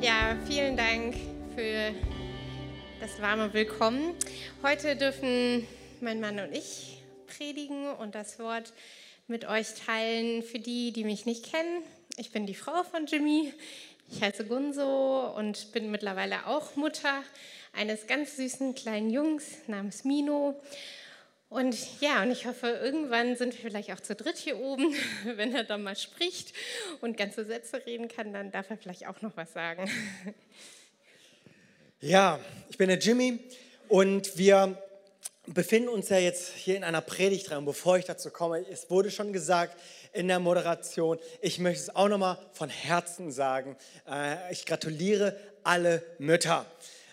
Ja, vielen Dank für das warme Willkommen. Heute dürfen mein Mann und ich predigen und das Wort mit euch teilen. Für die, die mich nicht kennen, ich bin die Frau von Jimmy. Ich heiße Gunso und bin mittlerweile auch Mutter eines ganz süßen kleinen Jungs namens Mino. Und ja, und ich hoffe, irgendwann sind wir vielleicht auch zu dritt hier oben. Wenn er dann mal spricht und ganze Sätze reden kann, dann darf er vielleicht auch noch was sagen. Ja, ich bin der Jimmy und wir befinden uns ja jetzt hier in einer Predigt dran. Bevor ich dazu komme, es wurde schon gesagt in der Moderation, ich möchte es auch nochmal von Herzen sagen. Äh, ich gratuliere alle Mütter.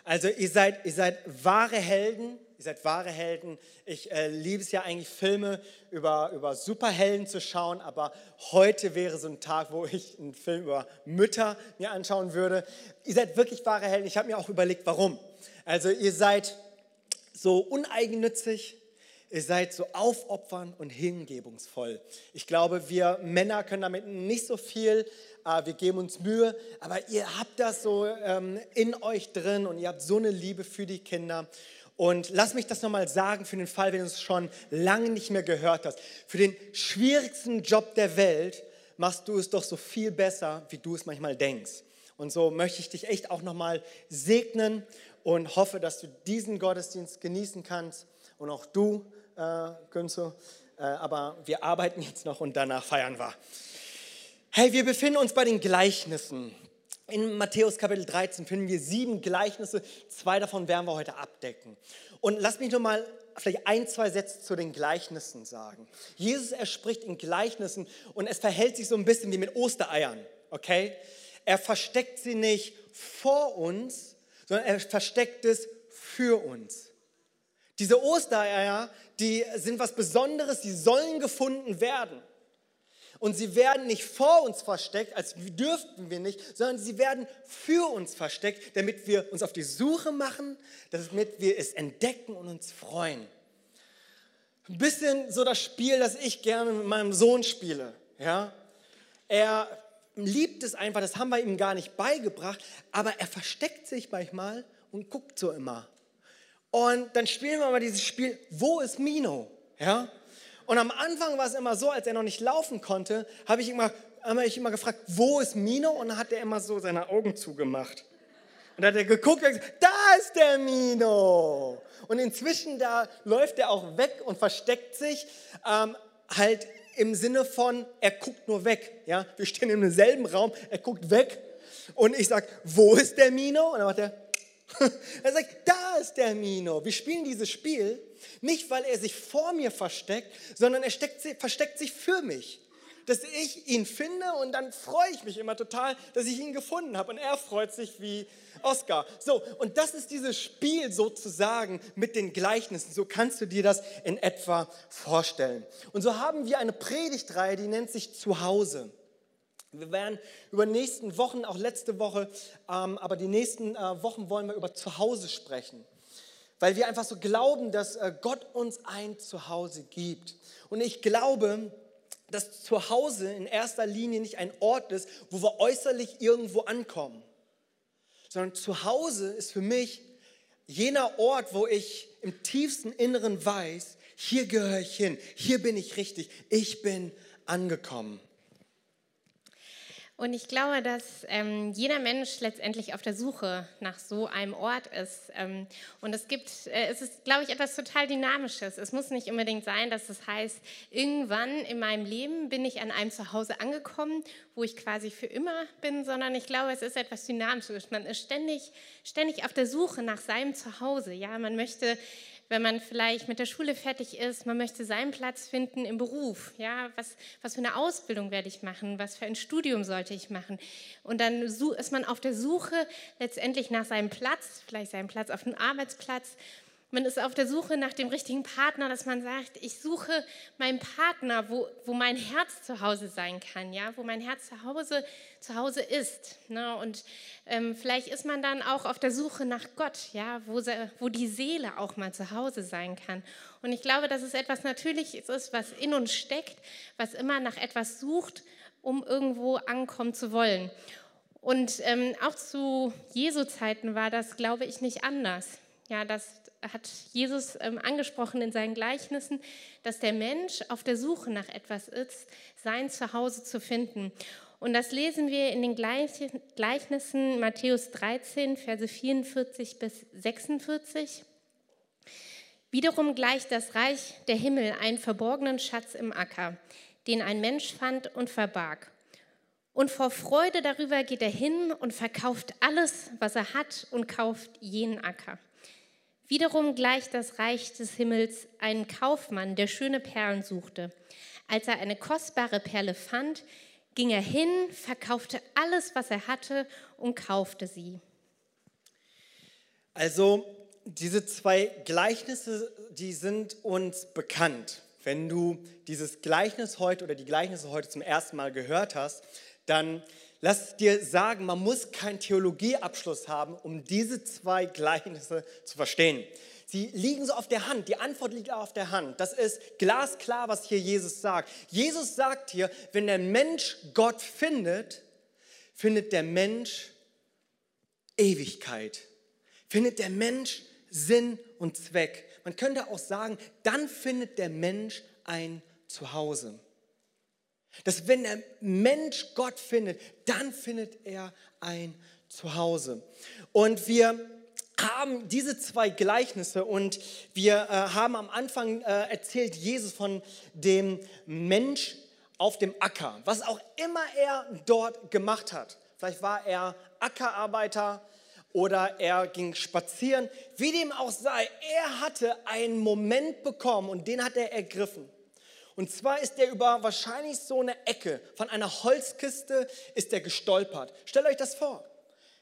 Also ihr seid, ihr seid wahre Helden, ihr seid wahre Helden. Ich äh, liebe es ja eigentlich, Filme über, über Superhelden zu schauen, aber heute wäre so ein Tag, wo ich einen Film über Mütter mir anschauen würde. Ihr seid wirklich wahre Helden. Ich habe mir auch überlegt, warum. Also ihr seid so uneigennützig, ihr seid so aufopfernd und hingebungsvoll. Ich glaube, wir Männer können damit nicht so viel, äh, wir geben uns Mühe, aber ihr habt das so ähm, in euch drin und ihr habt so eine Liebe für die Kinder. Und lass mich das nochmal sagen für den Fall, wenn du es schon lange nicht mehr gehört hast. Für den schwierigsten Job der Welt machst du es doch so viel besser, wie du es manchmal denkst. Und so möchte ich dich echt auch nochmal segnen und hoffe, dass du diesen Gottesdienst genießen kannst und auch du, äh, Günze. Äh, aber wir arbeiten jetzt noch und danach feiern wir. Hey, wir befinden uns bei den Gleichnissen. In Matthäus Kapitel 13 finden wir sieben Gleichnisse. Zwei davon werden wir heute abdecken. Und lass mich nur mal vielleicht ein, zwei Sätze zu den Gleichnissen sagen. Jesus, er spricht in Gleichnissen und es verhält sich so ein bisschen wie mit Ostereiern, okay? Er versteckt sie nicht vor uns, sondern er versteckt es für uns. Diese Ostereier, die sind was Besonderes, die sollen gefunden werden. Und sie werden nicht vor uns versteckt, als dürften wir nicht, sondern sie werden für uns versteckt, damit wir uns auf die Suche machen, damit wir es entdecken und uns freuen. Ein bisschen so das Spiel, das ich gerne mit meinem Sohn spiele. Ja? Er liebt es einfach, das haben wir ihm gar nicht beigebracht, aber er versteckt sich manchmal und guckt so immer. Und dann spielen wir mal dieses Spiel, wo ist Mino? Ja? Und am Anfang war es immer so, als er noch nicht laufen konnte, habe ich immer, habe ich immer gefragt, wo ist Mino? Und dann hat er immer so seine Augen zugemacht. Und dann hat er geguckt und gesagt, da ist der Mino. Und inzwischen da läuft er auch weg und versteckt sich ähm, halt im Sinne von, er guckt nur weg. Ja? Wir stehen in demselben Raum, er guckt weg und ich sage, wo ist der Mino? Und dann macht er, er sagt, da ist der Mino. Wir spielen dieses Spiel nicht, weil er sich vor mir versteckt, sondern er steckt, versteckt sich für mich dass ich ihn finde und dann freue ich mich immer total, dass ich ihn gefunden habe und er freut sich wie Oscar. So, und das ist dieses Spiel sozusagen mit den Gleichnissen. So kannst du dir das in etwa vorstellen. Und so haben wir eine Predigtreihe, die nennt sich Zuhause. Wir werden über die nächsten Wochen, auch letzte Woche, ähm, aber die nächsten äh, Wochen wollen wir über Zuhause sprechen. Weil wir einfach so glauben, dass äh, Gott uns ein Zuhause gibt. Und ich glaube, dass Zuhause in erster Linie nicht ein Ort ist, wo wir äußerlich irgendwo ankommen, sondern Zuhause ist für mich jener Ort, wo ich im tiefsten Inneren weiß, hier gehöre ich hin, hier bin ich richtig, ich bin angekommen. Und ich glaube, dass ähm, jeder Mensch letztendlich auf der Suche nach so einem Ort ist. Ähm, und es gibt, äh, es ist, glaube ich, etwas total Dynamisches. Es muss nicht unbedingt sein, dass es heißt, irgendwann in meinem Leben bin ich an einem Zuhause angekommen, wo ich quasi für immer bin, sondern ich glaube, es ist etwas Dynamisches. Man ist ständig, ständig auf der Suche nach seinem Zuhause. Ja, man möchte wenn man vielleicht mit der Schule fertig ist, man möchte seinen Platz finden im Beruf. Ja, was, was für eine Ausbildung werde ich machen? Was für ein Studium sollte ich machen? Und dann ist man auf der Suche letztendlich nach seinem Platz, vielleicht seinem Platz auf dem Arbeitsplatz man ist auf der Suche nach dem richtigen Partner, dass man sagt, ich suche meinen Partner, wo, wo mein Herz zu Hause sein kann, ja, wo mein Herz zu Hause, zu Hause ist. Ne? Und ähm, vielleicht ist man dann auch auf der Suche nach Gott, ja, wo, wo die Seele auch mal zu Hause sein kann. Und ich glaube, dass es etwas Natürliches ist, was in uns steckt, was immer nach etwas sucht, um irgendwo ankommen zu wollen. Und ähm, auch zu Jesu Zeiten war das, glaube ich, nicht anders. Ja, das hat Jesus ähm, angesprochen in seinen Gleichnissen, dass der Mensch auf der Suche nach etwas ist, sein Zuhause zu finden. Und das lesen wir in den Gleichnissen Matthäus 13, Verse 44 bis 46. Wiederum gleicht das Reich der Himmel einen verborgenen Schatz im Acker, den ein Mensch fand und verbarg. Und vor Freude darüber geht er hin und verkauft alles, was er hat, und kauft jenen Acker. Wiederum gleicht das Reich des Himmels einen Kaufmann, der schöne Perlen suchte. Als er eine kostbare Perle fand, ging er hin, verkaufte alles, was er hatte und kaufte sie. Also diese zwei Gleichnisse, die sind uns bekannt. Wenn du dieses Gleichnis heute oder die Gleichnisse heute zum ersten Mal gehört hast, dann lass dir sagen, man muss keinen Theologieabschluss haben, um diese zwei Gleichnisse zu verstehen. Sie liegen so auf der Hand. Die Antwort liegt auf der Hand. Das ist glasklar, was hier Jesus sagt. Jesus sagt hier, wenn der Mensch Gott findet, findet der Mensch Ewigkeit. Findet der Mensch Sinn und Zweck. Man könnte auch sagen, dann findet der Mensch ein Zuhause. Dass wenn der Mensch Gott findet, dann findet er ein Zuhause. Und wir haben diese zwei Gleichnisse und wir äh, haben am Anfang äh, erzählt Jesus von dem Mensch auf dem Acker, was auch immer er dort gemacht hat. Vielleicht war er Ackerarbeiter oder er ging spazieren. Wie dem auch sei, er hatte einen Moment bekommen und den hat er ergriffen. Und zwar ist er über wahrscheinlich so eine Ecke von einer Holzkiste ist er gestolpert. Stellt euch das vor.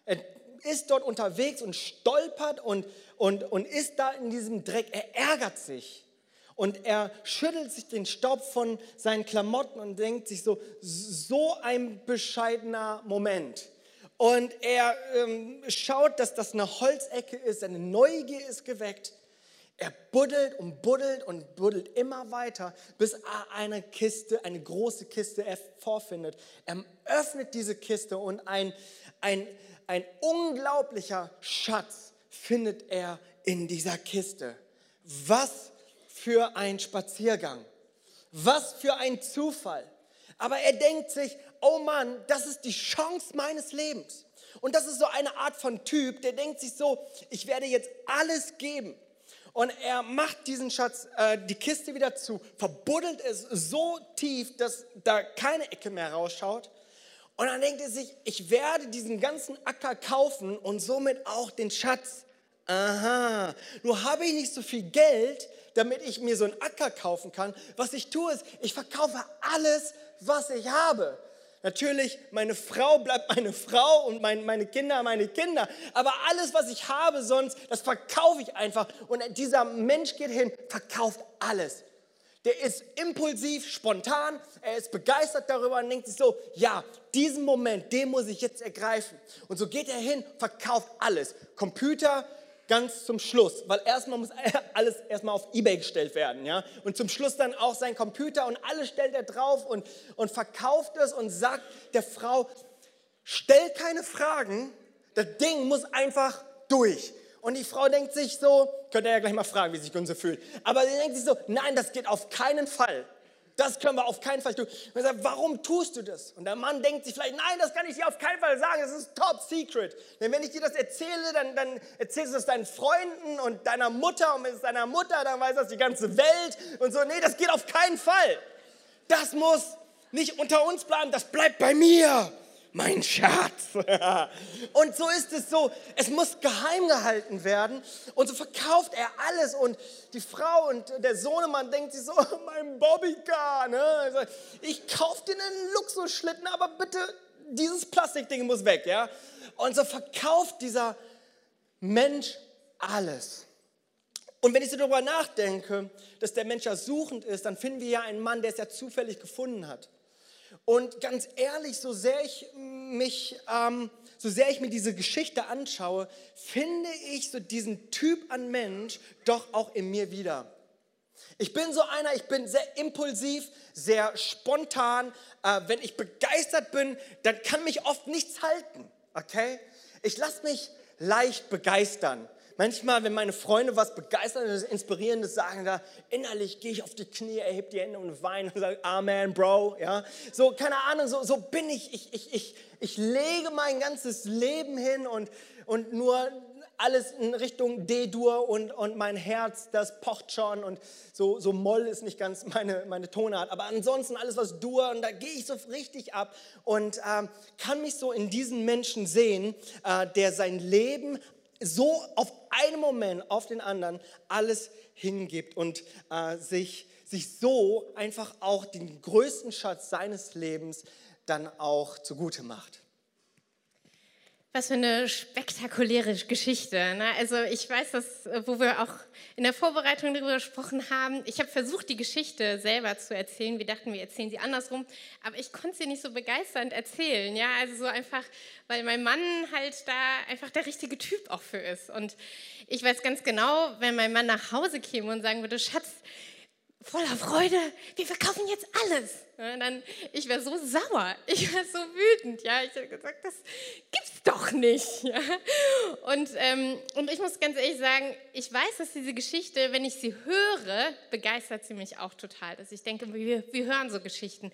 Er ist dort unterwegs und stolpert und, und, und ist da in diesem Dreck. Er ärgert sich und er schüttelt sich den Staub von seinen Klamotten und denkt sich so, so ein bescheidener Moment. Und er ähm, schaut, dass das eine Holzecke ist, seine Neugier ist geweckt. Er buddelt und buddelt und buddelt immer weiter, bis er eine Kiste, eine große Kiste vorfindet. Er öffnet diese Kiste und ein, ein, ein unglaublicher Schatz findet er in dieser Kiste. Was für ein Spaziergang. Was für ein Zufall. Aber er denkt sich, oh Mann, das ist die Chance meines Lebens. Und das ist so eine Art von Typ, der denkt sich so, ich werde jetzt alles geben. Und er macht diesen Schatz, äh, die Kiste wieder zu, verbuddelt es so tief, dass da keine Ecke mehr rausschaut. Und dann denkt er sich, ich werde diesen ganzen Acker kaufen und somit auch den Schatz. Aha, nur habe ich nicht so viel Geld, damit ich mir so einen Acker kaufen kann. Was ich tue ist, ich verkaufe alles, was ich habe. Natürlich, meine Frau bleibt meine Frau und mein, meine Kinder meine Kinder. Aber alles, was ich habe sonst, das verkaufe ich einfach. Und dieser Mensch geht hin, verkauft alles. Der ist impulsiv, spontan, er ist begeistert darüber und denkt sich so, ja, diesen Moment, den muss ich jetzt ergreifen. Und so geht er hin, verkauft alles. Computer, ganz zum Schluss, weil erstmal muss alles erstmal auf Ebay gestellt werden, ja? Und zum Schluss dann auch sein Computer und alles stellt er drauf und, und verkauft es und sagt der Frau, stell keine Fragen, das Ding muss einfach durch. Und die Frau denkt sich so, könnt ihr ja gleich mal fragen, wie sich Gunse fühlt, aber sie denkt sich so, nein, das geht auf keinen Fall. Das können wir auf keinen Fall tun. Und er sagt, warum tust du das? Und der Mann denkt sich vielleicht, nein, das kann ich dir auf keinen Fall sagen, das ist top secret. Denn wenn ich dir das erzähle, dann, dann erzählst du es deinen Freunden und deiner Mutter und wenn es deiner Mutter, dann weiß das die ganze Welt und so. Nee, das geht auf keinen Fall. Das muss nicht unter uns bleiben, das bleibt bei mir mein Schatz. Und so ist es so, es muss geheim gehalten werden und so verkauft er alles und die Frau und der Sohnemann denkt sich so, mein Bobbycar, ne? Also, ich kaufe dir einen Luxusschlitten, aber bitte, dieses Plastikding muss weg, ja? Und so verkauft dieser Mensch alles. Und wenn ich so darüber nachdenke, dass der Mensch ja suchend ist, dann finden wir ja einen Mann, der es ja zufällig gefunden hat. Und ganz ehrlich, so sehr ich mich, ähm, so sehr ich mir diese Geschichte anschaue, finde ich so diesen Typ an Mensch doch auch in mir wieder. Ich bin so einer, ich bin sehr impulsiv, sehr spontan. Äh, wenn ich begeistert bin, dann kann mich oft nichts halten. Okay? Ich lasse mich leicht begeistern. Manchmal, wenn meine Freunde was Begeisterndes, Inspirierendes sagen, da innerlich gehe ich auf die Knie, erhebe die Hände und weine und sage, Amen, Bro. Ja? So, keine Ahnung, so, so bin ich. Ich, ich, ich. ich lege mein ganzes Leben hin und, und nur alles in Richtung D-Dur und, und mein Herz, das pocht schon und so, so Moll ist nicht ganz meine, meine Tonart. Aber ansonsten alles, was Dur, und da gehe ich so richtig ab und ähm, kann mich so in diesen Menschen sehen, äh, der sein Leben so auf einen Moment auf den anderen alles hingibt und äh, sich, sich so einfach auch den größten Schatz seines Lebens dann auch zugute macht. Was für eine spektakuläre Geschichte. Ne? Also ich weiß, dass, wo wir auch in der Vorbereitung darüber gesprochen haben, ich habe versucht, die Geschichte selber zu erzählen. Wir dachten, wir erzählen sie andersrum, aber ich konnte sie nicht so begeisternd erzählen. Ja, also so einfach, weil mein Mann halt da einfach der richtige Typ auch für ist. Und ich weiß ganz genau, wenn mein Mann nach Hause käme und sagen würde, Schatz, voller Freude, wir verkaufen jetzt alles. Ja, dann, ich wäre so sauer, ich wäre so wütend. Ja, ich habe gesagt, das gibt's doch nicht. Ja. Und, ähm, und ich muss ganz ehrlich sagen, ich weiß, dass diese Geschichte, wenn ich sie höre, begeistert sie mich auch total. Dass ich denke, wir, wir hören so Geschichten,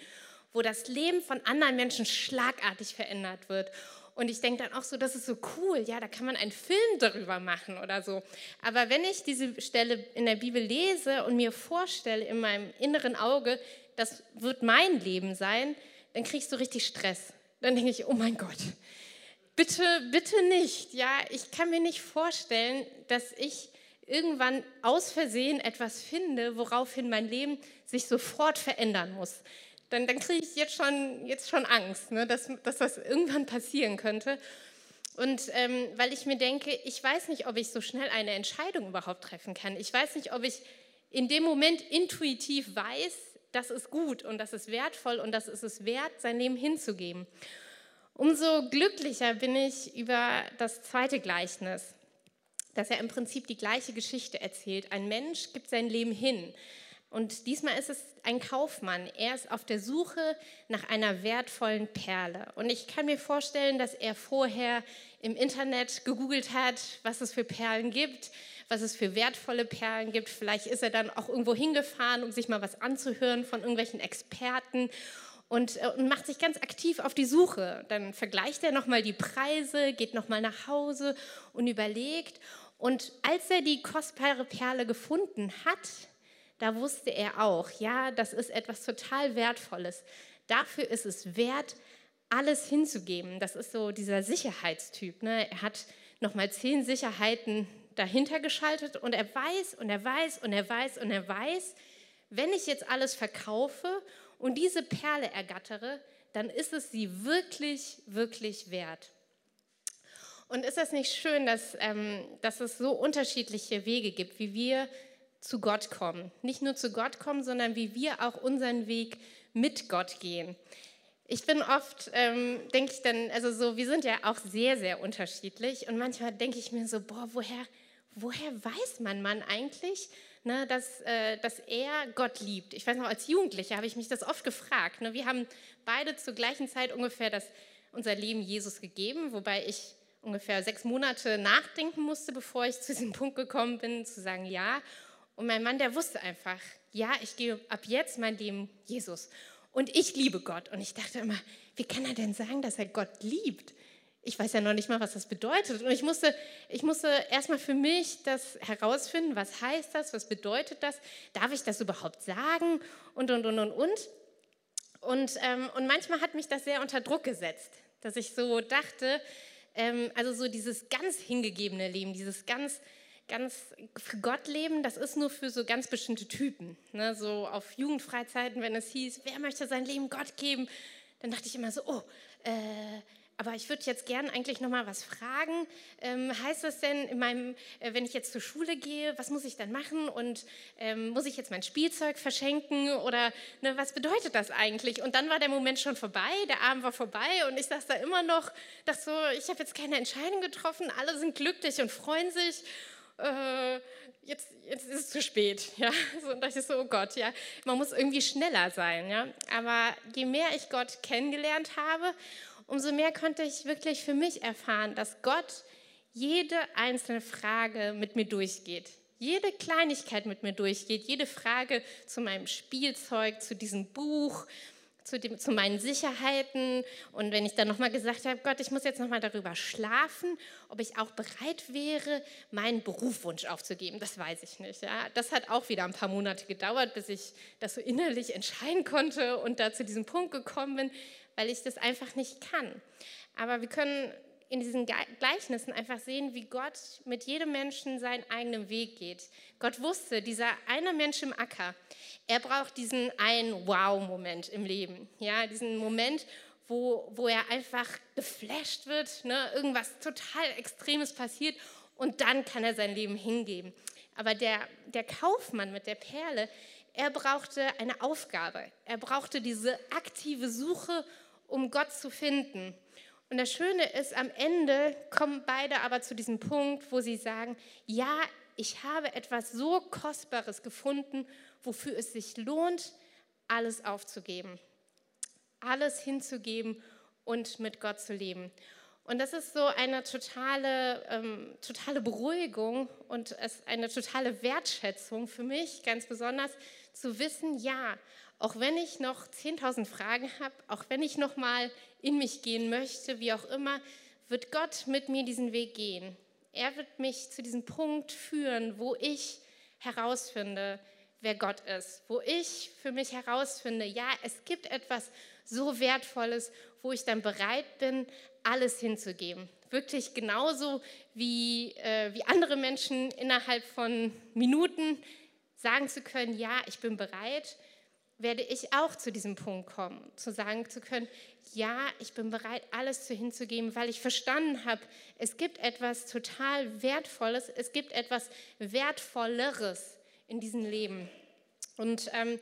wo das Leben von anderen Menschen schlagartig verändert wird und ich denke dann auch so, das ist so cool, ja, da kann man einen Film darüber machen oder so. Aber wenn ich diese Stelle in der Bibel lese und mir vorstelle in meinem inneren Auge, das wird mein Leben sein, dann ich so richtig Stress. Dann denke ich, oh mein Gott, bitte, bitte nicht. Ja, ich kann mir nicht vorstellen, dass ich irgendwann aus Versehen etwas finde, woraufhin mein Leben sich sofort verändern muss dann, dann kriege ich jetzt schon, jetzt schon Angst, ne, dass, dass das irgendwann passieren könnte. Und ähm, weil ich mir denke, ich weiß nicht, ob ich so schnell eine Entscheidung überhaupt treffen kann. Ich weiß nicht, ob ich in dem Moment intuitiv weiß, das ist gut und das ist wertvoll und das ist es wert, sein Leben hinzugeben. Umso glücklicher bin ich über das zweite Gleichnis, das ja im Prinzip die gleiche Geschichte erzählt. Ein Mensch gibt sein Leben hin. Und diesmal ist es ein Kaufmann. Er ist auf der Suche nach einer wertvollen Perle. Und ich kann mir vorstellen, dass er vorher im Internet gegoogelt hat, was es für Perlen gibt, was es für wertvolle Perlen gibt. Vielleicht ist er dann auch irgendwo hingefahren, um sich mal was anzuhören von irgendwelchen Experten und, äh, und macht sich ganz aktiv auf die Suche. Dann vergleicht er nochmal die Preise, geht nochmal nach Hause und überlegt. Und als er die kostbare Perle gefunden hat, da wusste er auch, ja, das ist etwas total Wertvolles. Dafür ist es wert, alles hinzugeben. Das ist so dieser Sicherheitstyp. Ne? Er hat nochmal zehn Sicherheiten dahinter geschaltet und er weiß und er weiß und er weiß und er weiß, wenn ich jetzt alles verkaufe und diese Perle ergattere, dann ist es sie wirklich, wirklich wert. Und ist das nicht schön, dass, ähm, dass es so unterschiedliche Wege gibt, wie wir zu Gott kommen. Nicht nur zu Gott kommen, sondern wie wir auch unseren Weg mit Gott gehen. Ich bin oft, ähm, denke ich dann, also so, wir sind ja auch sehr, sehr unterschiedlich und manchmal denke ich mir so, boah, woher, woher weiß mein Mann eigentlich, ne, dass, äh, dass er Gott liebt? Ich weiß noch, als Jugendliche habe ich mich das oft gefragt. Ne? Wir haben beide zur gleichen Zeit ungefähr das, unser Leben Jesus gegeben, wobei ich ungefähr sechs Monate nachdenken musste, bevor ich zu diesem Punkt gekommen bin, zu sagen ja. Und mein Mann, der wusste einfach, ja, ich gebe ab jetzt mein Leben Jesus. Und ich liebe Gott. Und ich dachte immer, wie kann er denn sagen, dass er Gott liebt? Ich weiß ja noch nicht mal, was das bedeutet. Und ich musste, ich musste erstmal für mich das herausfinden, was heißt das, was bedeutet das, darf ich das überhaupt sagen und, und, und, und, und. Und, ähm, und manchmal hat mich das sehr unter Druck gesetzt, dass ich so dachte, ähm, also so dieses ganz hingegebene Leben, dieses ganz ganz für Gott leben, das ist nur für so ganz bestimmte Typen. Ne? So auf Jugendfreizeiten, wenn es hieß, wer möchte sein Leben Gott geben, dann dachte ich immer so, oh, äh, aber ich würde jetzt gern eigentlich noch mal was fragen. Ähm, heißt das denn, in meinem, äh, wenn ich jetzt zur Schule gehe, was muss ich dann machen? Und ähm, muss ich jetzt mein Spielzeug verschenken? Oder ne, was bedeutet das eigentlich? Und dann war der Moment schon vorbei, der Abend war vorbei und ich saß da immer noch, dachte so, ich habe jetzt keine Entscheidung getroffen, alle sind glücklich und freuen sich. Äh, jetzt, jetzt ist es zu spät. Ja? So, und dachte ich so, oh Gott, ja, man muss irgendwie schneller sein. Ja? Aber je mehr ich Gott kennengelernt habe, umso mehr konnte ich wirklich für mich erfahren, dass Gott jede einzelne Frage mit mir durchgeht. Jede Kleinigkeit mit mir durchgeht, jede Frage zu meinem Spielzeug, zu diesem Buch, zu, dem, zu meinen Sicherheiten. Und wenn ich dann nochmal gesagt habe, Gott, ich muss jetzt nochmal darüber schlafen, ob ich auch bereit wäre, meinen Berufswunsch aufzugeben, das weiß ich nicht. Ja. Das hat auch wieder ein paar Monate gedauert, bis ich das so innerlich entscheiden konnte und da zu diesem Punkt gekommen bin, weil ich das einfach nicht kann. Aber wir können in diesen Gleichnissen einfach sehen, wie Gott mit jedem Menschen seinen eigenen Weg geht. Gott wusste, dieser eine Mensch im Acker, er braucht diesen einen Wow-Moment im Leben. Ja, diesen Moment, wo, wo er einfach geflasht wird, ne? irgendwas total Extremes passiert und dann kann er sein Leben hingeben. Aber der, der Kaufmann mit der Perle, er brauchte eine Aufgabe. Er brauchte diese aktive Suche, um Gott zu finden. Und das Schöne ist, am Ende kommen beide aber zu diesem Punkt, wo sie sagen, ja, ich habe etwas so Kostbares gefunden, wofür es sich lohnt, alles aufzugeben, alles hinzugeben und mit Gott zu leben. Und das ist so eine totale, ähm, totale Beruhigung und eine totale Wertschätzung für mich, ganz besonders zu wissen, ja, auch wenn ich noch 10.000 Fragen habe, auch wenn ich noch mal in mich gehen möchte, wie auch immer, wird Gott mit mir diesen Weg gehen. Er wird mich zu diesem Punkt führen, wo ich herausfinde, wer Gott ist, wo ich für mich herausfinde, ja, es gibt etwas so Wertvolles, wo ich dann bereit bin, alles hinzugeben. Wirklich genauso wie, äh, wie andere Menschen innerhalb von Minuten sagen zu können, ja, ich bin bereit werde ich auch zu diesem Punkt kommen, zu sagen zu können, ja, ich bin bereit, alles zu hinzugeben, weil ich verstanden habe, es gibt etwas total Wertvolles, es gibt etwas Wertvolleres in diesem Leben. Und, ähm,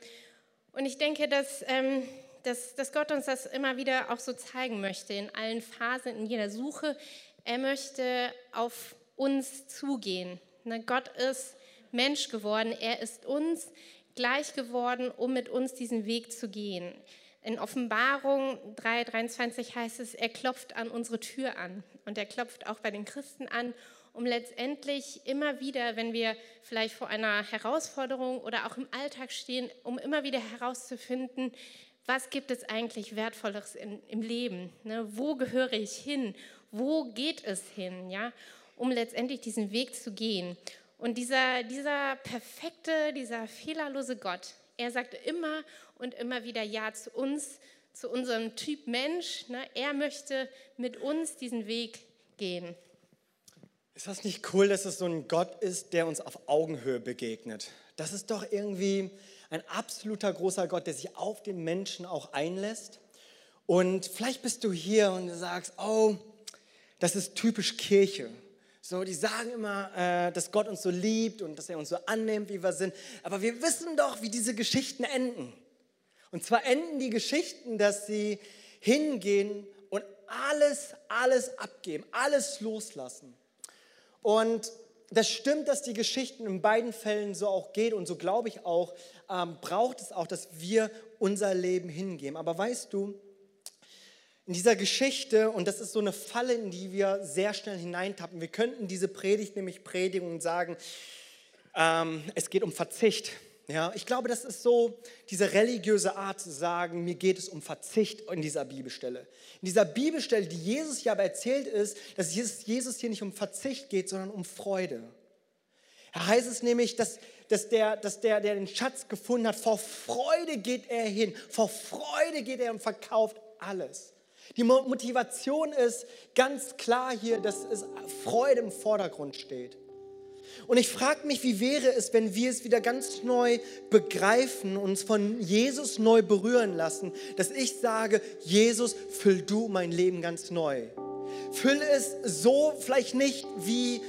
und ich denke, dass, ähm, dass, dass Gott uns das immer wieder auch so zeigen möchte, in allen Phasen, in jeder Suche. Er möchte auf uns zugehen. Ne, Gott ist Mensch geworden, er ist uns, gleich geworden, um mit uns diesen Weg zu gehen. In Offenbarung 3,23 heißt es, er klopft an unsere Tür an. Und er klopft auch bei den Christen an, um letztendlich immer wieder, wenn wir vielleicht vor einer Herausforderung oder auch im Alltag stehen, um immer wieder herauszufinden, was gibt es eigentlich Wertvolleres in, im Leben? Ne? Wo gehöre ich hin? Wo geht es hin? Ja? Um letztendlich diesen Weg zu gehen. Und dieser, dieser perfekte, dieser fehlerlose Gott, er sagt immer und immer wieder Ja zu uns, zu unserem Typ Mensch. Ne? Er möchte mit uns diesen Weg gehen. Ist das nicht cool, dass es so ein Gott ist, der uns auf Augenhöhe begegnet? Das ist doch irgendwie ein absoluter großer Gott, der sich auf den Menschen auch einlässt. Und vielleicht bist du hier und sagst, oh, das ist typisch Kirche. So, die sagen immer, äh, dass Gott uns so liebt und dass er uns so annimmt, wie wir sind. Aber wir wissen doch, wie diese Geschichten enden. Und zwar enden die Geschichten, dass sie hingehen und alles, alles abgeben, alles loslassen. Und das stimmt, dass die Geschichten in beiden Fällen so auch geht und so glaube ich auch, ähm, braucht es auch, dass wir unser Leben hingeben. Aber weißt du, in dieser Geschichte, und das ist so eine Falle, in die wir sehr schnell hineintappen, wir könnten diese Predigt nämlich predigen und sagen, ähm, es geht um Verzicht. Ja, ich glaube, das ist so diese religiöse Art zu sagen, mir geht es um Verzicht in dieser Bibelstelle. In dieser Bibelstelle, die Jesus hier aber erzählt ist, dass Jesus hier nicht um Verzicht geht, sondern um Freude. Da heißt es nämlich, dass, dass, der, dass der, der den Schatz gefunden hat, vor Freude geht er hin, vor Freude geht er und verkauft alles. Die Motivation ist ganz klar hier, dass es Freude im Vordergrund steht. Und ich frage mich, wie wäre es, wenn wir es wieder ganz neu begreifen, uns von Jesus neu berühren lassen, dass ich sage, Jesus, füll du mein Leben ganz neu. Füll es so, vielleicht nicht wie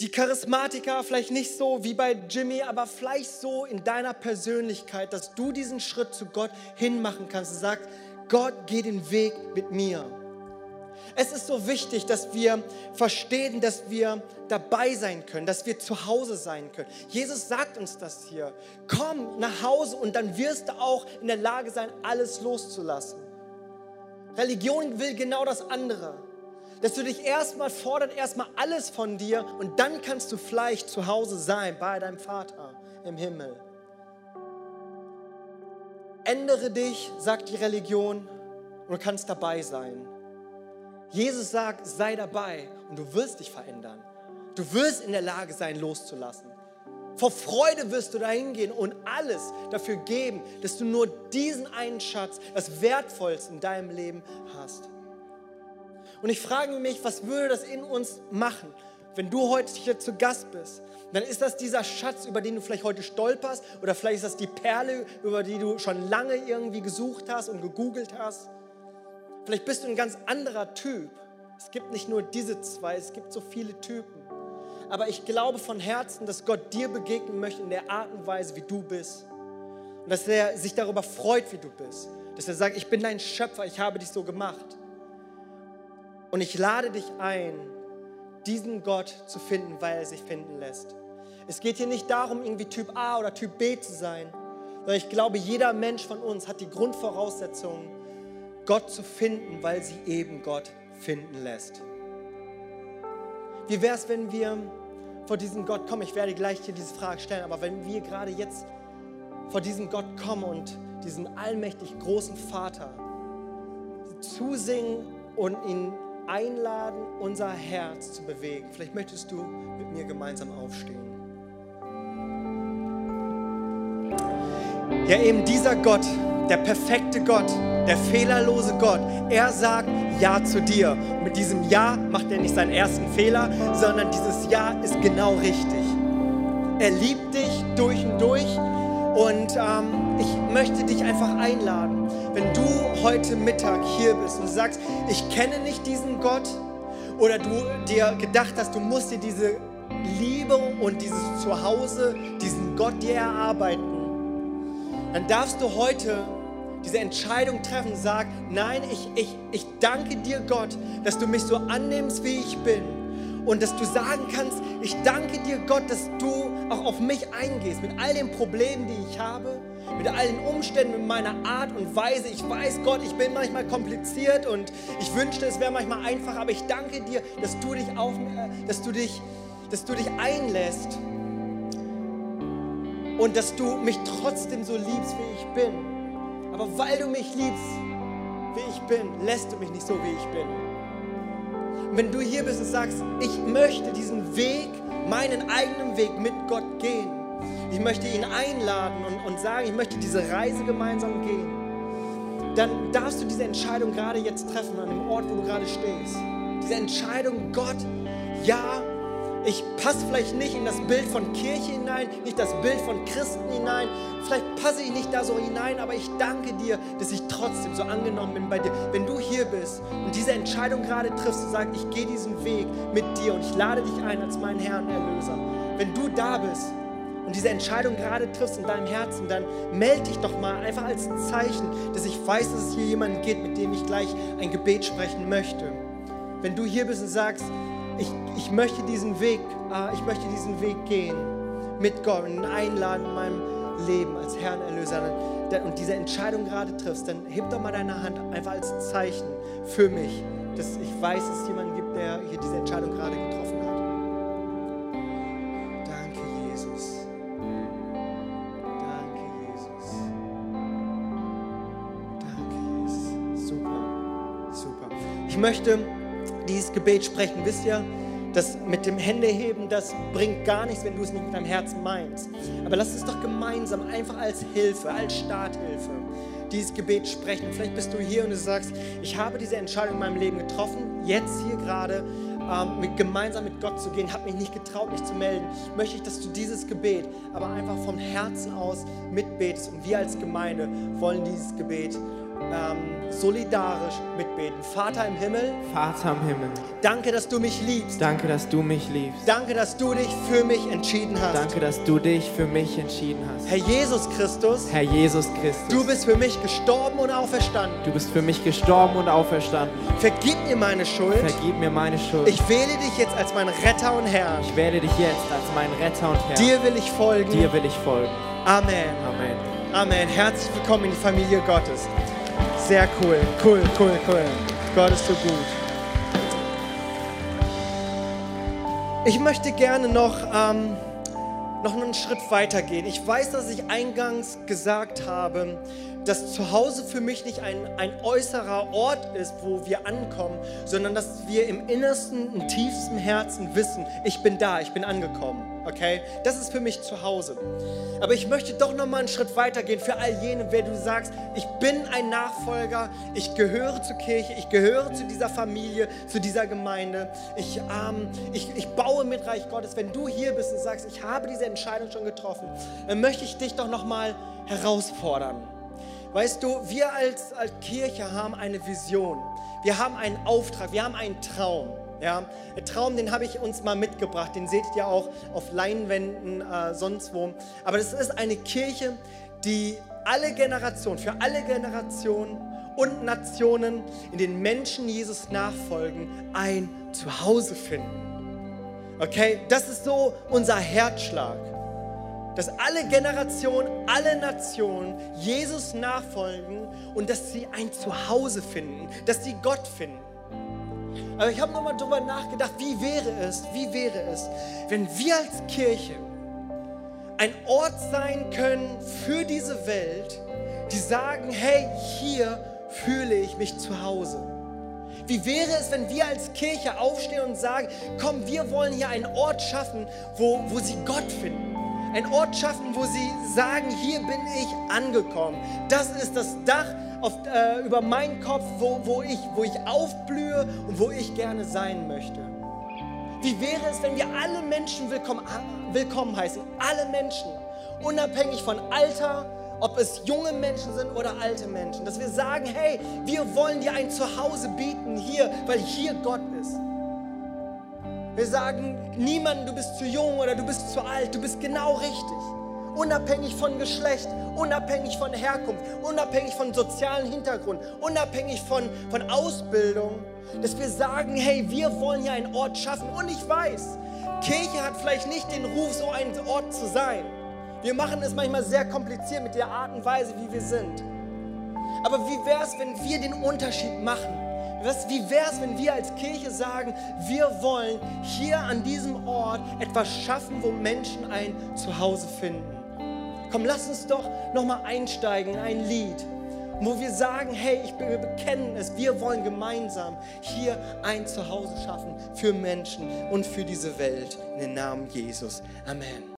die Charismatiker, vielleicht nicht so wie bei Jimmy, aber vielleicht so in deiner Persönlichkeit, dass du diesen Schritt zu Gott hinmachen kannst und sagst, Gott geht den Weg mit mir. Es ist so wichtig, dass wir verstehen, dass wir dabei sein können, dass wir zu Hause sein können. Jesus sagt uns das hier. Komm nach Hause und dann wirst du auch in der Lage sein, alles loszulassen. Religion will genau das andere. Dass du dich erstmal fordert, erstmal alles von dir und dann kannst du vielleicht zu Hause sein bei deinem Vater im Himmel. Ändere dich, sagt die Religion, und du kannst dabei sein. Jesus sagt, sei dabei und du wirst dich verändern. Du wirst in der Lage sein, loszulassen. Vor Freude wirst du dahin gehen und alles dafür geben, dass du nur diesen einen Schatz, das Wertvollste in deinem Leben hast. Und ich frage mich, was würde das in uns machen, wenn du heute hier zu Gast bist? Dann ist das dieser Schatz, über den du vielleicht heute stolperst, oder vielleicht ist das die Perle, über die du schon lange irgendwie gesucht hast und gegoogelt hast. Vielleicht bist du ein ganz anderer Typ. Es gibt nicht nur diese zwei, es gibt so viele Typen. Aber ich glaube von Herzen, dass Gott dir begegnen möchte in der Art und Weise, wie du bist. Und dass er sich darüber freut, wie du bist. Dass er sagt, ich bin dein Schöpfer, ich habe dich so gemacht. Und ich lade dich ein, diesen Gott zu finden, weil er sich finden lässt. Es geht hier nicht darum, irgendwie Typ A oder Typ B zu sein, sondern ich glaube, jeder Mensch von uns hat die Grundvoraussetzungen, Gott zu finden, weil sie eben Gott finden lässt. Wie wäre es, wenn wir vor diesen Gott kommen? Ich werde gleich hier diese Frage stellen, aber wenn wir gerade jetzt vor diesen Gott kommen und diesen allmächtig großen Vater zusingen und ihn einladen, unser Herz zu bewegen. Vielleicht möchtest du mit mir gemeinsam aufstehen. Ja, eben dieser Gott, der perfekte Gott, der fehlerlose Gott, er sagt Ja zu dir. Und mit diesem Ja macht er nicht seinen ersten Fehler, sondern dieses Ja ist genau richtig. Er liebt dich durch und durch und ähm, ich möchte dich einfach einladen, wenn du heute Mittag hier bist und sagst, ich kenne nicht diesen Gott oder du dir gedacht hast, du musst dir diese Liebe und dieses Zuhause, diesen Gott dir erarbeiten, dann darfst du heute diese Entscheidung treffen, sag, nein, ich, ich, ich danke dir Gott, dass du mich so annimmst, wie ich bin. Und dass du sagen kannst, ich danke dir Gott, dass du auch auf mich eingehst, mit all den Problemen, die ich habe, mit all den Umständen, mit meiner Art und Weise. Ich weiß, Gott, ich bin manchmal kompliziert und ich wünschte, es wäre manchmal einfach, aber ich danke dir, dass du dich, auf, äh, dass du dich, dass du dich einlässt und dass du mich trotzdem so liebst, wie ich bin. Aber weil du mich liebst, wie ich bin, lässt du mich nicht so, wie ich bin. Und wenn du hier bist und sagst, ich möchte diesen Weg, meinen eigenen Weg mit Gott gehen, ich möchte ihn einladen und, und sagen, ich möchte diese Reise gemeinsam gehen, dann darfst du diese Entscheidung gerade jetzt treffen an dem Ort, wo du gerade stehst. Diese Entscheidung, Gott, ja, ich passe vielleicht nicht in das Bild von Kirche hinein, nicht das Bild von Christen hinein. Vielleicht passe ich nicht da so hinein, aber ich danke dir, dass ich trotzdem so angenommen bin bei dir. Wenn du hier bist und diese Entscheidung gerade triffst und sagst, ich gehe diesen Weg mit dir und ich lade dich ein als meinen Herrn Erlöser. Wenn du da bist und diese Entscheidung gerade triffst in deinem Herzen, dann melde dich doch mal einfach als Zeichen, dass ich weiß, dass es hier jemanden gibt, mit dem ich gleich ein Gebet sprechen möchte. Wenn du hier bist und sagst, ich, ich möchte diesen Weg, äh, ich möchte diesen Weg gehen mit Gott und einladen in meinem Leben als Herrn Erlöser und diese Entscheidung gerade triffst, dann heb doch mal deine Hand einfach als Zeichen für mich, dass ich weiß, dass es jemanden gibt, der hier diese Entscheidung gerade getroffen hat. Möchte dieses Gebet sprechen. Wisst ihr, das mit dem Händeheben, das bringt gar nichts, wenn du es nicht mit deinem Herzen meinst. Aber lass uns doch gemeinsam einfach als Hilfe, als Starthilfe dieses Gebet sprechen. Und vielleicht bist du hier und du sagst, ich habe diese Entscheidung in meinem Leben getroffen, jetzt hier gerade ähm, mit, gemeinsam mit Gott zu gehen, habe mich nicht getraut, mich zu melden. Möchte ich, dass du dieses Gebet aber einfach vom Herzen aus mitbetest. Und wir als Gemeinde wollen dieses Gebet ähm, solidarisch mitbeten. Vater im Himmel, Vater im Himmel, danke, dass du mich liebst. danke, dass du mich liebst. Danke, dass du dich für mich entschieden hast. Danke, dass du dich für mich entschieden hast. Herr Jesus Christus, Herr Jesus Christus, du bist für mich gestorben und auferstanden. du bist für mich gestorben und auferstanden. Vergib mir meine Schuld. Vergib mir meine Schuld. Ich wähle dich jetzt als mein Retter und Herr. Ich wähle dich jetzt als meinen Retter und Herr. Dir will ich folgen. Dir will ich folgen. Amen. Amen. Amen. Herzlich willkommen in die Familie Gottes. Sehr cool, cool, cool, cool. Gott ist so gut. Ich möchte gerne noch, ähm, noch einen Schritt weiter gehen. Ich weiß, dass ich eingangs gesagt habe, dass Zuhause für mich nicht ein, ein äußerer Ort ist, wo wir ankommen, sondern dass wir im Innersten, im tiefsten Herzen wissen, ich bin da, ich bin angekommen. Okay? Das ist für mich Zuhause. Aber ich möchte doch noch mal einen Schritt weiter gehen für all jene, wer du sagst, ich bin ein Nachfolger, ich gehöre zur Kirche, ich gehöre zu dieser Familie, zu dieser Gemeinde, ich, ähm, ich, ich baue mit Reich Gottes. Wenn du hier bist und sagst, ich habe diese Entscheidung schon getroffen, dann möchte ich dich doch noch mal herausfordern. Weißt du, wir als, als Kirche haben eine Vision. Wir haben einen Auftrag, wir haben einen Traum. Ja, der Traum, den habe ich uns mal mitgebracht, den seht ihr auch auf Leinwänden, äh, sonst wo. Aber das ist eine Kirche, die alle Generationen, für alle Generationen und Nationen, in denen Menschen Jesus nachfolgen, ein Zuhause finden. Okay, das ist so unser Herzschlag dass alle Generationen, alle Nationen Jesus nachfolgen und dass sie ein Zuhause finden, dass sie Gott finden. Aber ich habe nochmal darüber nachgedacht, wie wäre es, wie wäre es, wenn wir als Kirche ein Ort sein können für diese Welt, die sagen, hey, hier fühle ich mich zu Hause. Wie wäre es, wenn wir als Kirche aufstehen und sagen, komm, wir wollen hier einen Ort schaffen, wo, wo sie Gott finden ein Ort schaffen, wo sie sagen, hier bin ich angekommen. Das ist das Dach auf, äh, über meinen Kopf, wo, wo, ich, wo ich aufblühe und wo ich gerne sein möchte. Wie wäre es, wenn wir alle Menschen willkommen, willkommen heißen? Alle Menschen, unabhängig von Alter, ob es junge Menschen sind oder alte Menschen. Dass wir sagen, hey, wir wollen dir ein Zuhause bieten hier, weil hier Gott ist. Wir sagen niemandem, du bist zu jung oder du bist zu alt, du bist genau richtig. Unabhängig von Geschlecht, unabhängig von Herkunft, unabhängig von sozialen Hintergrund, unabhängig von, von Ausbildung, dass wir sagen, hey, wir wollen hier einen Ort schaffen. Und ich weiß, Kirche hat vielleicht nicht den Ruf, so ein Ort zu sein. Wir machen es manchmal sehr kompliziert mit der Art und Weise, wie wir sind. Aber wie wäre es, wenn wir den Unterschied machen? Was, wie wäre es, wenn wir als Kirche sagen, wir wollen hier an diesem Ort etwas schaffen, wo Menschen ein Zuhause finden? Komm, lass uns doch nochmal einsteigen in ein Lied, wo wir sagen, hey, ich, wir bekennen es, wir wollen gemeinsam hier ein Zuhause schaffen für Menschen und für diese Welt. In den Namen Jesus. Amen.